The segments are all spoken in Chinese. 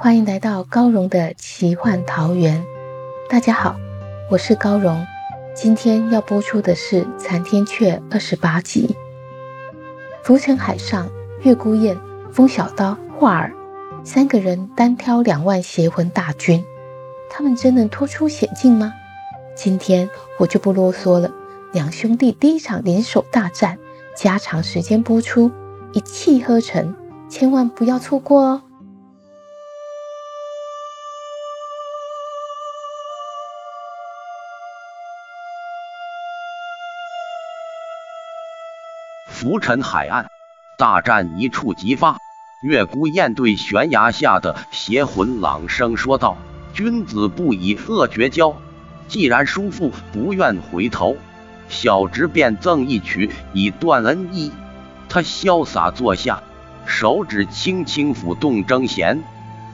欢迎来到高荣的奇幻桃源。大家好，我是高荣。今天要播出的是《残天阙》二十八集。浮沉海上，月孤雁、风小刀、画儿三个人单挑两万邪魂大军，他们真能脱出险境吗？今天我就不啰嗦了，两兄弟第一场联手大战，加长时间播出，一气呵成，千万不要错过哦！浮沉海岸，大战一触即发。月孤雁对悬崖下的邪魂朗声说道：“君子不以恶绝交，既然叔父不愿回头，小侄便赠一曲以断恩义。”他潇洒坐下，手指轻轻抚动筝弦，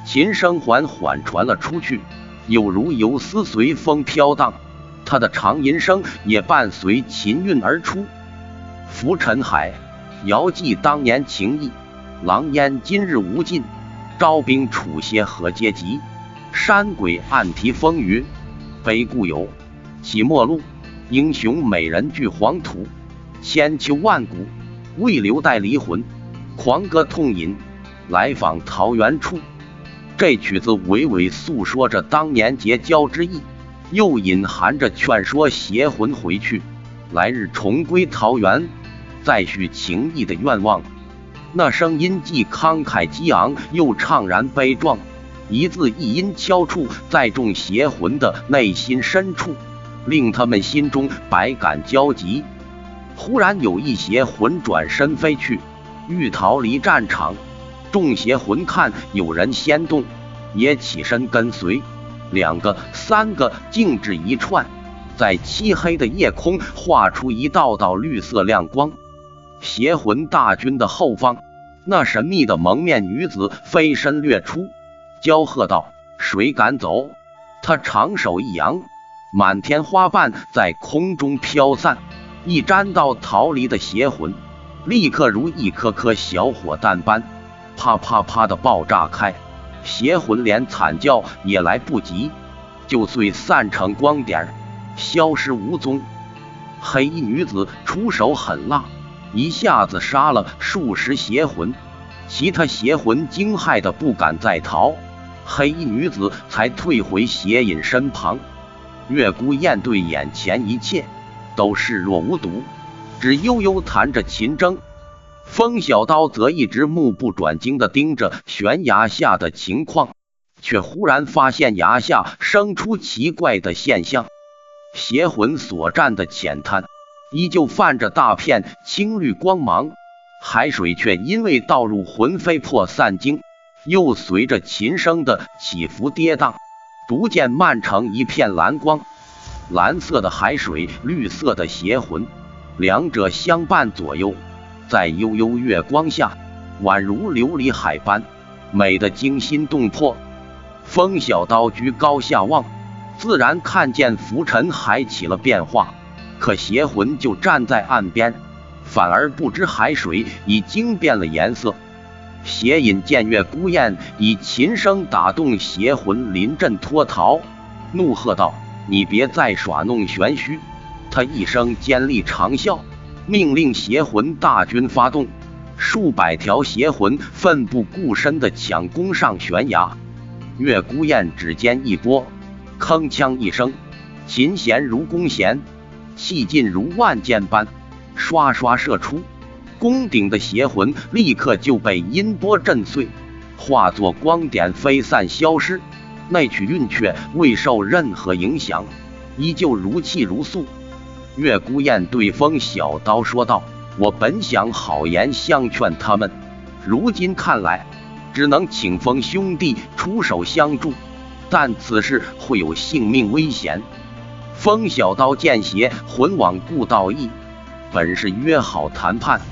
琴声缓缓传了出去，有如游丝随风飘荡。他的长吟声也伴随琴韵而出。浮沉海，遥记当年情谊。狼烟今日无尽，招兵处邪何阶级？山鬼暗提风雨，悲故友，起陌路。英雄美人聚黄土，千秋万古未留待离魂。狂歌痛饮，来访桃源处。这曲子娓娓诉说着当年结交之意，又隐含着劝说邪魂回去，来日重归桃源。再续情谊的愿望，那声音既慷慨激昂，又怅然悲壮，一字一音敲触在众邪魂的内心深处，令他们心中百感交集。忽然有一邪魂转身飞去，欲逃离战场。众邪魂看有人先动，也起身跟随。两个、三个，静止一串，在漆黑的夜空画出一道道绿色亮光。邪魂大军的后方，那神秘的蒙面女子飞身掠出，娇喝道：“谁敢走？”她长手一扬，满天花瓣在空中飘散，一沾到逃离的邪魂，立刻如一颗颗小火弹般，啪啪啪的爆炸开。邪魂连惨叫也来不及，就碎散成光点，消失无踪。黑衣女子出手狠辣。一下子杀了数十邪魂，其他邪魂惊骇的不敢再逃，黑衣女子才退回邪隐身旁。月孤雁对眼前一切都视若无睹，只悠悠弹着琴筝。风小刀则一直目不转睛地盯着悬崖下的情况，却忽然发现崖下生出奇怪的现象：邪魂所占的浅滩。依旧泛着大片青绿光芒，海水却因为倒入魂飞魄散经，又随着琴声的起伏跌宕，逐渐漫成一片蓝光。蓝色的海水，绿色的邪魂，两者相伴左右，在悠悠月光下，宛如琉璃海般美得惊心动魄。风小刀居高下望，自然看见浮尘海起了变化。可邪魂就站在岸边，反而不知海水已经变了颜色。邪隐见月孤雁以琴声打动邪魂，临阵脱逃，怒喝道：“你别再耍弄玄虚！”他一声尖利长啸，命令邪魂大军发动。数百条邪魂奋不顾身地抢攻上悬崖。月孤雁指尖一拨，铿锵一声，琴弦如弓弦。气劲如万箭般刷刷射出，宫顶的邪魂立刻就被音波震碎，化作光点飞散消失。那曲韵却未受任何影响，依旧如泣如诉。月孤雁对风小刀说道：“我本想好言相劝他们，如今看来，只能请风兄弟出手相助，但此事会有性命危险。”风小刀见邪魂罔顾道义，本是约好谈判，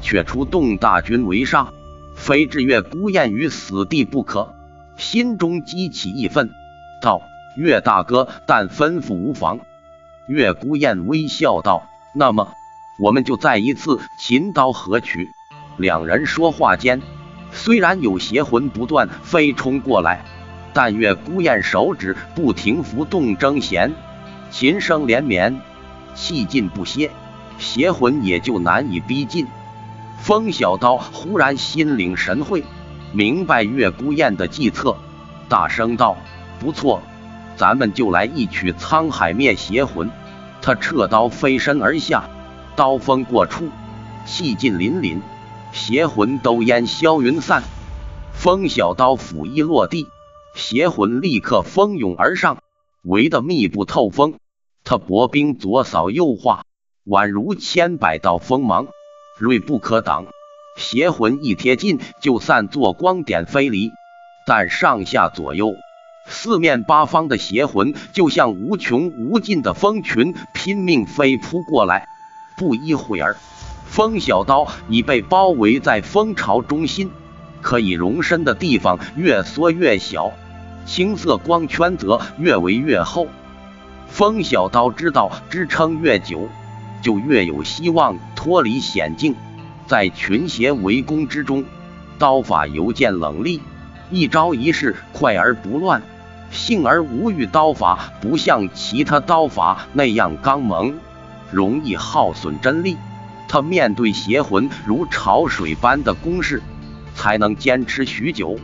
却出动大军围杀，非置月孤雁于死地不可，心中激起义愤，道：“岳大哥，但吩咐无妨。”岳孤雁微笑道：“那么，我们就再一次擒刀合取。”两人说话间，虽然有邪魂不断飞冲过来，但岳孤雁手指不停拂动筝弦，琴声连绵，气劲不歇，邪魂也就难以逼近。风小刀忽然心领神会，明白月孤雁的计策，大声道：“不错。”咱们就来一曲沧海灭邪魂。他撤刀飞身而下，刀锋过处，气劲凛凛，邪魂都烟消云散。风小刀斧一落地，邪魂立刻蜂拥而上，围得密不透风。他薄冰左扫右划，宛如千百道锋芒，锐不可挡。邪魂一贴近，就散作光点飞离。但上下左右。四面八方的邪魂就像无穷无尽的蜂群，拼命飞扑过来。不一会儿，风小刀已被包围在蜂巢中心，可以容身的地方越缩越小，青色光圈则越围越厚。风小刀知道，支撑越久，就越有希望脱离险境。在群邪围攻之中，刀法尤见冷厉，一招一式快而不乱。幸而无欲刀法不像其他刀法那样刚猛，容易耗损真力。他面对邪魂如潮水般的攻势，才能坚持许久。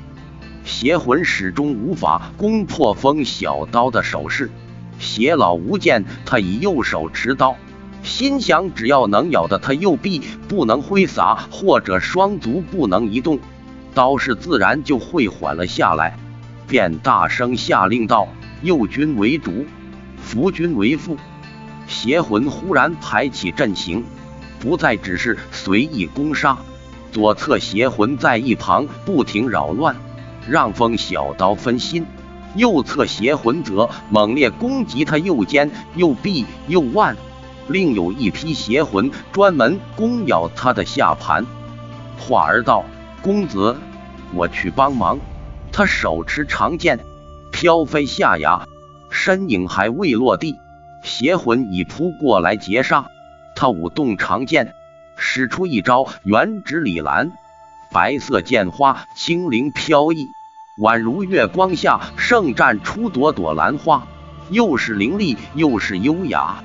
邪魂始终无法攻破风小刀的手势。邪老无见他以右手持刀，心想只要能咬得他右臂不能挥洒，或者双足不能移动，刀势自然就会缓了下来。便大声下令道：“右军为主，伏军为副。”邪魂忽然排起阵型，不再只是随意攻杀。左侧邪魂在一旁不停扰乱，让风小刀分心；右侧邪魂则猛烈攻击他右肩、右臂、右腕，另有一批邪魂专门攻咬他的下盘。话儿道：“公子，我去帮忙。”他手持长剑，飘飞下崖，身影还未落地，邪魂已扑过来截杀。他舞动长剑，使出一招原指李兰，白色剑花轻灵飘逸，宛如月光下盛绽出朵朵兰花，又是凌厉又是优雅。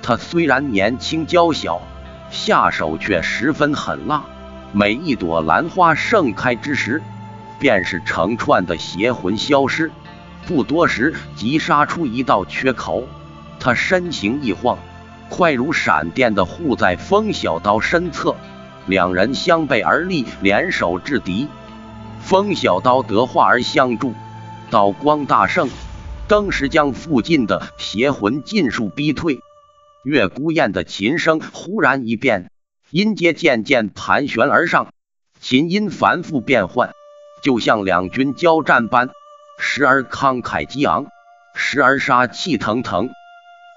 他虽然年轻娇小，下手却十分狠辣。每一朵兰花盛开之时，便是成串的邪魂消失，不多时即杀出一道缺口。他身形一晃，快如闪电的护在风小刀身侧，两人相背而立，联手制敌。风小刀得化而相助，刀光大盛，登时将附近的邪魂尽数逼退。月孤雁的琴声忽然一变，音阶渐渐盘旋而上，琴音反复变换。就像两军交战般，时而慷慨激昂，时而杀气腾腾。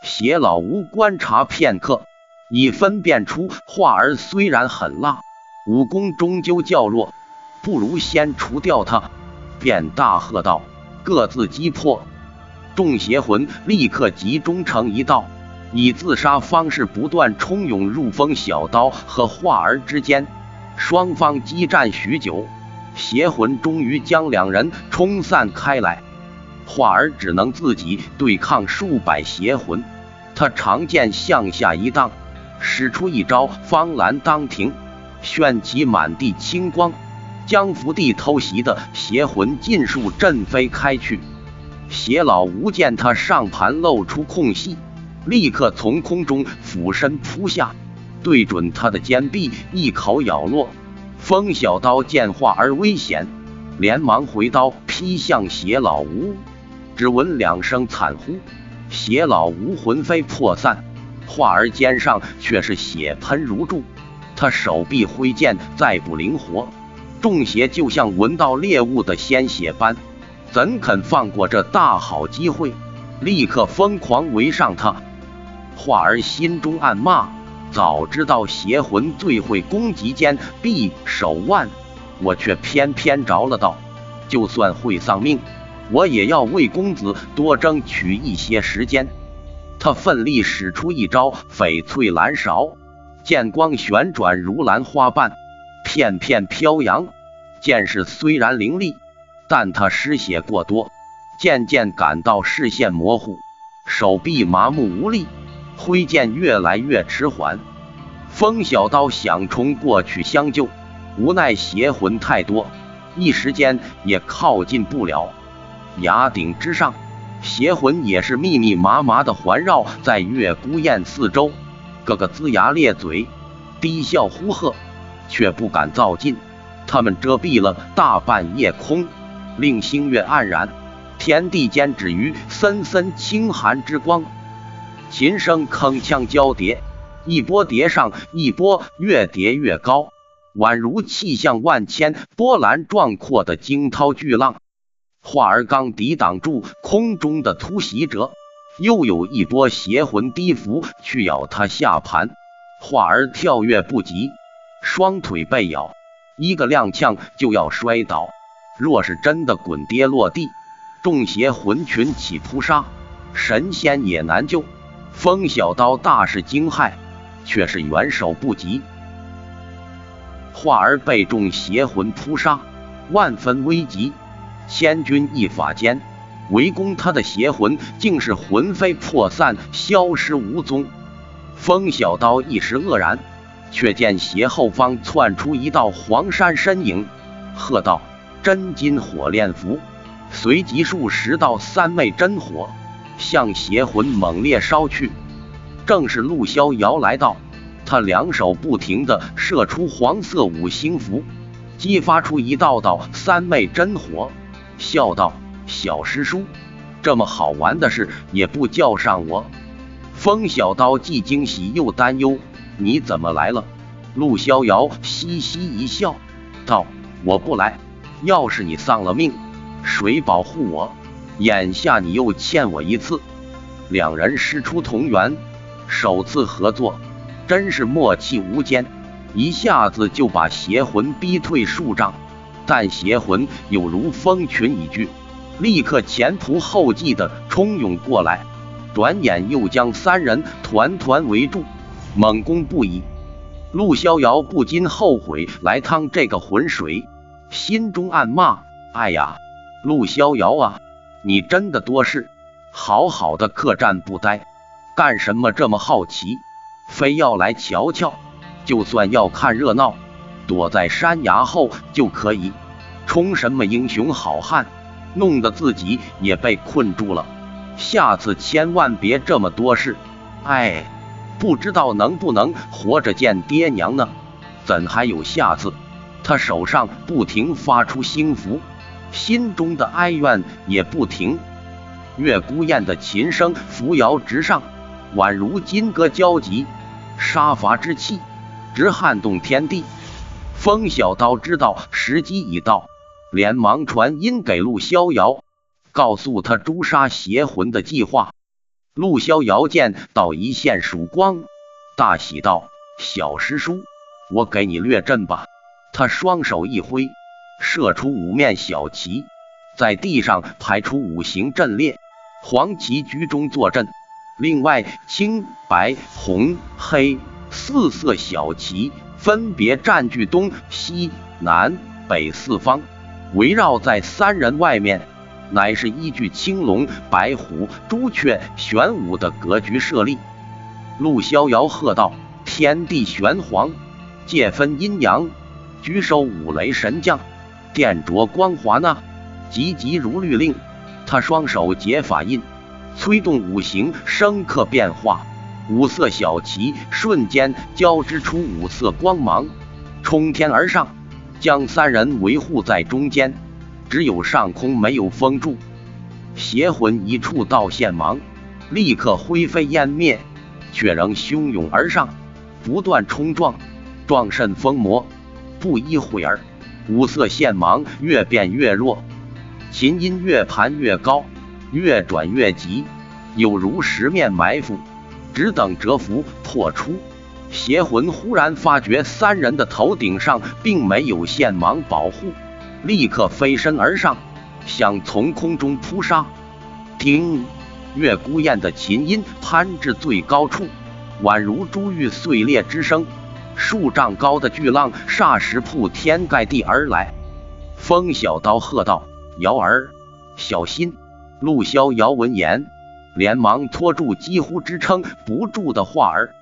邪老吴观察片刻，已分辨出画儿虽然狠辣，武功终究较弱，不如先除掉他。便大喝道：“各自击破！”众邪魂立刻集中成一道，以自杀方式不断冲涌入风小刀和画儿之间，双方激战许久。邪魂终于将两人冲散开来，画儿只能自己对抗数百邪魂。他长剑向下一荡，使出一招方兰当庭，炫起满地青光，将伏地偷袭的邪魂尽数震飞开去。邪老吴见他上盘露出空隙，立刻从空中俯身扑下，对准他的肩臂一口咬落。风小刀见化而危险，连忙回刀劈向邪老吴。只闻两声惨呼，邪老吴魂飞魄散，化儿肩上却是血喷如注。他手臂挥剑再不灵活，中邪就像闻到猎物的鲜血般，怎肯放过这大好机会？立刻疯狂围上他。画儿心中暗骂：早知道邪魂最会攻击肩臂手腕，我却偏偏着了道。就算会丧命，我也要为公子多争取一些时间。他奋力使出一招翡翠蓝勺。剑光旋转如兰花瓣，片片飘扬。剑势虽然凌厉，但他失血过多，渐渐感到视线模糊，手臂麻木无力，挥剑越来越迟缓。风小刀想冲过去相救，无奈邪魂太多，一时间也靠近不了。崖顶之上，邪魂也是密密麻麻的环绕在月孤雁四周。个个龇牙咧嘴，低笑呼喝，却不敢造近。他们遮蔽了大半夜空，令星月黯然，天地间止于森森清寒之光。琴声铿锵交叠，一波叠上一波，越叠越高，宛如气象万千、波澜壮阔的惊涛巨浪。画儿刚抵挡住空中的突袭者。又有一波邪魂低伏去咬他下盘，画儿跳跃不及，双腿被咬，一个踉跄就要摔倒。若是真的滚跌落地，众邪魂群起扑杀，神仙也难救。风小刀大是惊骇，却是援手不及。画儿被众邪魂扑杀，万分危急，千钧一发间。围攻他的邪魂竟是魂飞魄散，消失无踪。风小刀一时愕然，却见斜后方窜出一道黄山身影，喝道：“真金火炼符！”随即数十道三昧真火向邪魂猛烈烧去。正是陆逍遥来到，他两手不停地射出黄色五星符，激发出一道道三昧真火，笑道。小师叔，这么好玩的事也不叫上我。风小刀既惊喜又担忧，你怎么来了？陆逍遥嘻嘻一笑，道：“我不来，要是你丧了命，谁保护我？眼下你又欠我一次。”两人师出同源，首次合作，真是默契无间，一下子就把邪魂逼退数丈。但邪魂有如蜂群已聚。立刻前仆后继的冲涌过来，转眼又将三人团团围住，猛攻不已。陆逍遥不禁后悔来趟这个浑水，心中暗骂：“哎呀，陆逍遥啊，你真的多事！好好的客栈不待，干什么这么好奇，非要来瞧瞧？就算要看热闹，躲在山崖后就可以，冲什么英雄好汉？”弄得自己也被困住了，下次千万别这么多事。哎，不知道能不能活着见爹娘呢？怎还有下次？他手上不停发出星符，心中的哀怨也不停。月孤雁的琴声扶摇直上，宛如金戈交集，杀伐之气直撼动天地。风小刀知道时机已到。连忙传音给陆逍遥，告诉他诛杀邪魂的计划。陆逍遥见到一线曙光，大喜道：“小师叔，我给你略阵吧。”他双手一挥，射出五面小旗，在地上排出五行阵列，黄旗居中坐镇，另外青、白、红、黑四色小旗分别占据东西南北四方。围绕在三人外面，乃是依据青龙、白虎、朱雀、玄武的格局设立。陆逍遥喝道：“天地玄黄，界分阴阳，居收五雷神将，电着光华那，急急如律令。”他双手结法印，催动五行生克变化，五色小旗瞬间交织出五色光芒，冲天而上。将三人维护在中间，只有上空没有封住。邪魂一触到线芒，立刻灰飞烟灭，却仍汹涌而上，不断冲撞，撞甚疯魔。不一会儿，五色线芒越变越弱，琴音越盘越高，越转越急，有如十面埋伏，只等蛰伏破出。邪魂忽然发觉三人的头顶上并没有线芒保护，立刻飞身而上，想从空中扑杀。听，月孤雁的琴音攀至最高处，宛如珠玉碎裂之声。数丈高的巨浪霎时铺天盖地而来。风小刀喝道：“瑶儿，小心！”陆逍遥闻言，连忙拖住几乎支撑不住的画儿。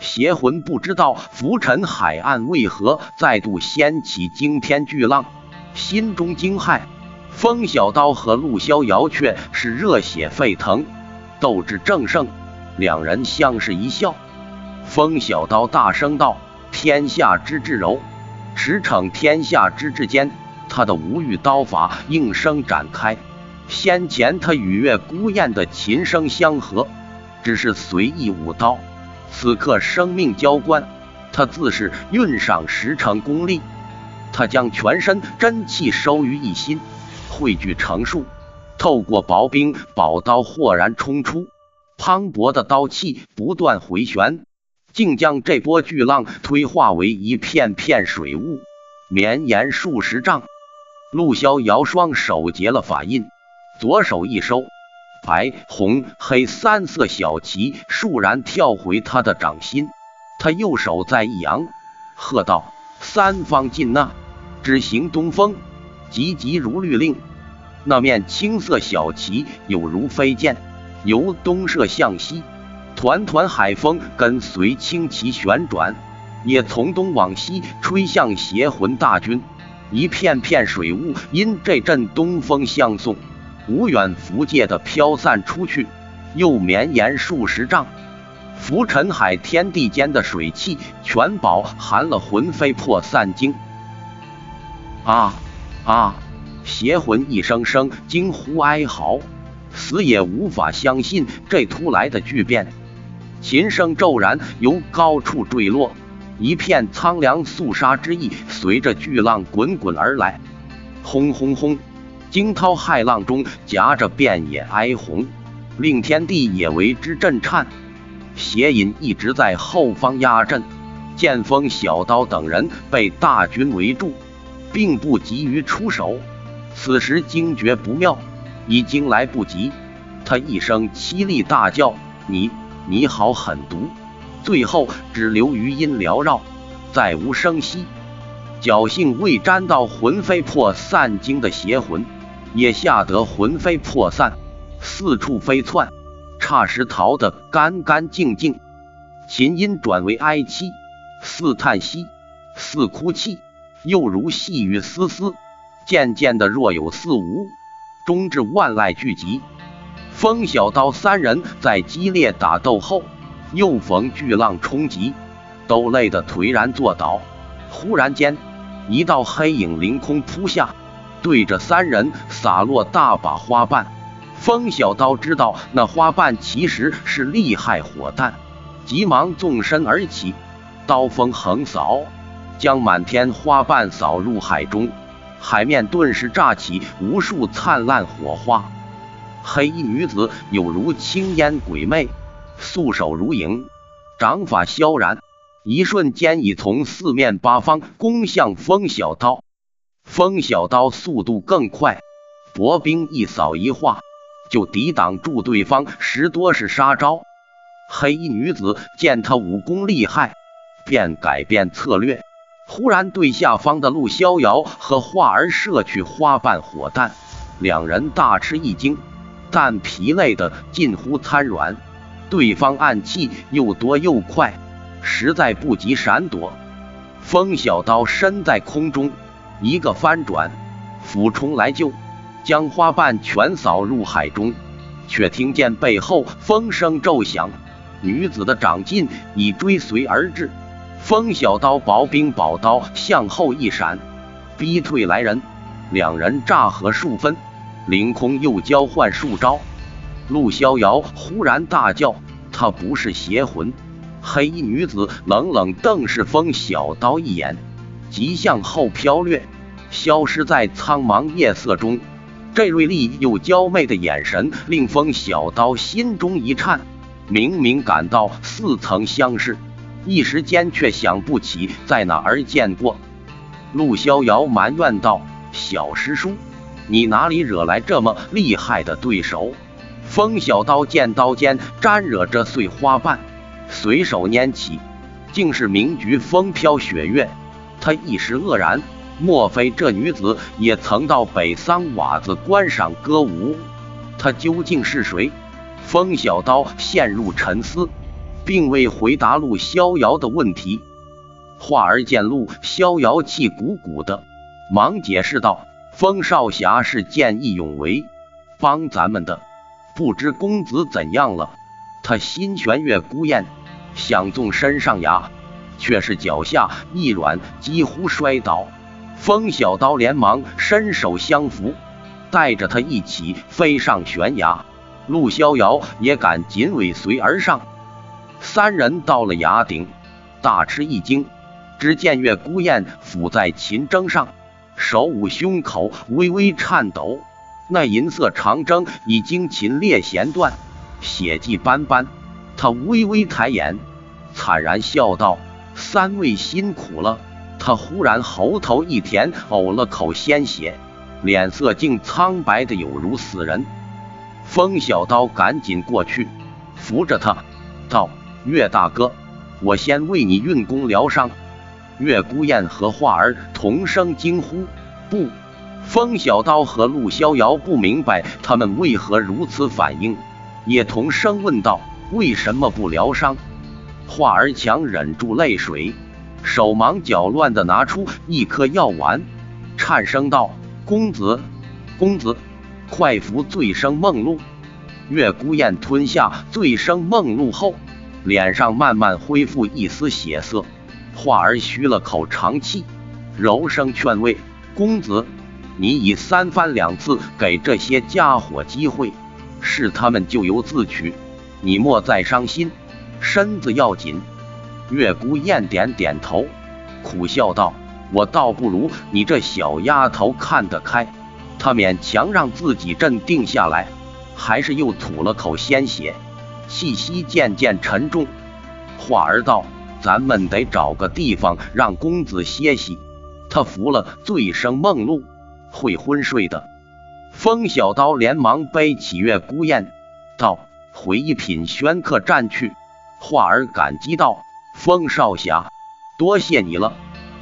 邪魂不知道浮沉海岸为何再度掀起惊天巨浪，心中惊骇。风小刀和陆逍遥却是热血沸腾，斗志正盛。两人相视一笑，风小刀大声道：“天下之至柔，驰骋天下之至坚。”他的无欲刀法应声展开。先前他与月孤雁的琴声相合，只是随意舞刀。此刻生命交关，他自是运上十成功力。他将全身真气收于一心，汇聚成束，透过薄冰宝刀豁然冲出，磅礴的刀气不断回旋，竟将这波巨浪推化为一片片水雾，绵延数十丈。陆逍遥双手结了法印，左手一收。白、红、黑三色小旗倏然跳回他的掌心，他右手再一扬，喝道：“三方进纳，只行东风。”急急如律令。那面青色小旗有如飞箭，由东射向西，团团海风跟随青旗旋转，也从东往西吹向邪魂大军。一片片水雾因这阵东风相送。无远弗届的飘散出去，又绵延数十丈。浮沉海天地间的水汽，全饱含了魂飞魄散精。啊啊！邪魂一声声惊呼哀嚎，死也无法相信这突来的巨变。琴声骤然由高处坠落，一片苍凉肃杀之意随着巨浪滚滚而来。轰轰轰！惊涛骇浪中夹着遍野哀鸿，令天地也为之震颤。邪隐一直在后方压阵，剑锋、小刀等人被大军围住，并不急于出手。此时惊觉不妙，已经来不及。他一声凄厉大叫：“你，你好狠毒！”最后只留余音缭绕，再无声息。侥幸未沾到魂飞魄散经的邪魂。也吓得魂飞魄散，四处飞窜，霎时逃得干干净净。琴音转为哀凄，似叹息，似哭泣，又如细雨丝丝，渐渐的若有似无，终至万籁俱寂。风小刀三人在激烈打斗后，又逢巨浪冲击，都累得颓然坐倒。忽然间，一道黑影凌空扑下。对着三人洒落大把花瓣，风小刀知道那花瓣其实是厉害火弹，急忙纵身而起，刀锋横扫，将满天花瓣扫入海中，海面顿时炸起无数灿烂火花。黑衣女子有如青烟鬼魅，素手如影，掌法萧然，一瞬间已从四面八方攻向风小刀。风小刀速度更快，薄冰一扫一化，就抵挡住对方十多式杀招。黑衣女子见他武功厉害，便改变策略，忽然对下方的陆逍遥和画儿射去花瓣火弹。两人大吃一惊，但疲累的近乎瘫软。对方暗器又多又快，实在不及闪躲。风小刀身在空中。一个翻转，俯冲来救，将花瓣全扫入海中。却听见背后风声骤响，女子的掌劲已追随而至。风小刀薄冰宝刀向后一闪，逼退来人。两人乍合数分，凌空又交换数招。陆逍遥忽然大叫：“他不是邪魂！”黑衣女子冷冷瞪视风小刀一眼，即向后飘掠，消失在苍茫夜色中。这锐利又娇媚的眼神令风小刀心中一颤，明明感到似曾相识，一时间却想不起在哪儿见过。陆逍遥埋怨道：“小师叔，你哪里惹来这么厉害的对手？”风小刀见刀尖沾惹着碎花瓣，随手拈起，竟是名菊风飘雪月。他一时愕然。莫非这女子也曾到北桑瓦子观赏歌舞？她究竟是谁？风小刀陷入沉思，并未回答陆逍遥的问题。华儿见陆逍遥气鼓鼓的，忙解释道：“风少侠是见义勇为，帮咱们的。不知公子怎样了？”他心悬月孤雁，想纵身上崖，却是脚下一软，几乎摔倒。风小刀连忙伸手相扶，带着他一起飞上悬崖。陆逍遥也赶紧尾随而上。三人到了崖顶，大吃一惊，只见月孤雁伏在琴筝上，手捂胸口，微微颤抖。那银色长筝已经琴裂弦断，血迹斑斑。他微微抬眼，惨然笑道：“三位辛苦了。”他忽然喉头一甜，呕了口鲜血，脸色竟苍白的有如死人。风小刀赶紧过去扶着他，道：“岳大哥，我先为你运功疗伤。”岳孤雁和画儿同声惊呼：“不！”风小刀和陆逍遥不明白他们为何如此反应，也同声问道：“为什么不疗伤？”画儿强忍住泪水。手忙脚乱地拿出一颗药丸，颤声道：“公子，公子，快服醉生梦露。”月孤雁吞下醉生梦露后，脸上慢慢恢复一丝血色。华儿吁了口长气，柔声劝慰：“公子，你已三番两次给这些家伙机会，是他们咎由自取，你莫再伤心，身子要紧。”月孤雁点点头，苦笑道：“我倒不如你这小丫头看得开。”她勉强让自己镇定下来，还是又吐了口鲜血，气息渐渐沉重。话儿道：“咱们得找个地方让公子歇息，他服了醉生梦露，会昏睡的。”风小刀连忙背起月孤雁，道：“回一品轩客栈去。”话儿感激道。风少侠，多谢你了。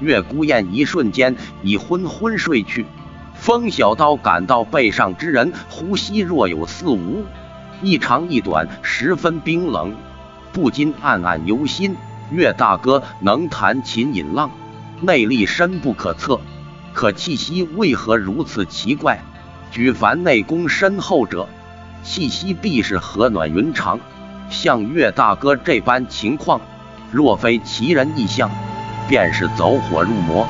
月孤雁一瞬间已昏昏睡去。风小刀感到背上之人呼吸若有似无，一长一短，十分冰冷，不禁暗暗忧心。岳大哥能弹琴引浪，内力深不可测，可气息为何如此奇怪？举凡内功深厚者，气息必是和暖云长。像岳大哥这般情况。若非奇人异象，便是走火入魔。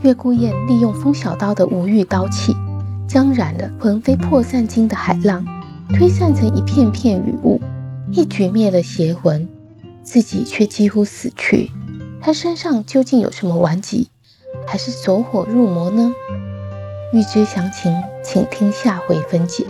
月孤雁利用风小刀的无欲刀气，将染了魂飞魄散经的海浪推散成一片片雨雾，一举灭了邪魂，自己却几乎死去。他身上究竟有什么顽疾？还是走火入魔呢？欲知详情，请听下回分解。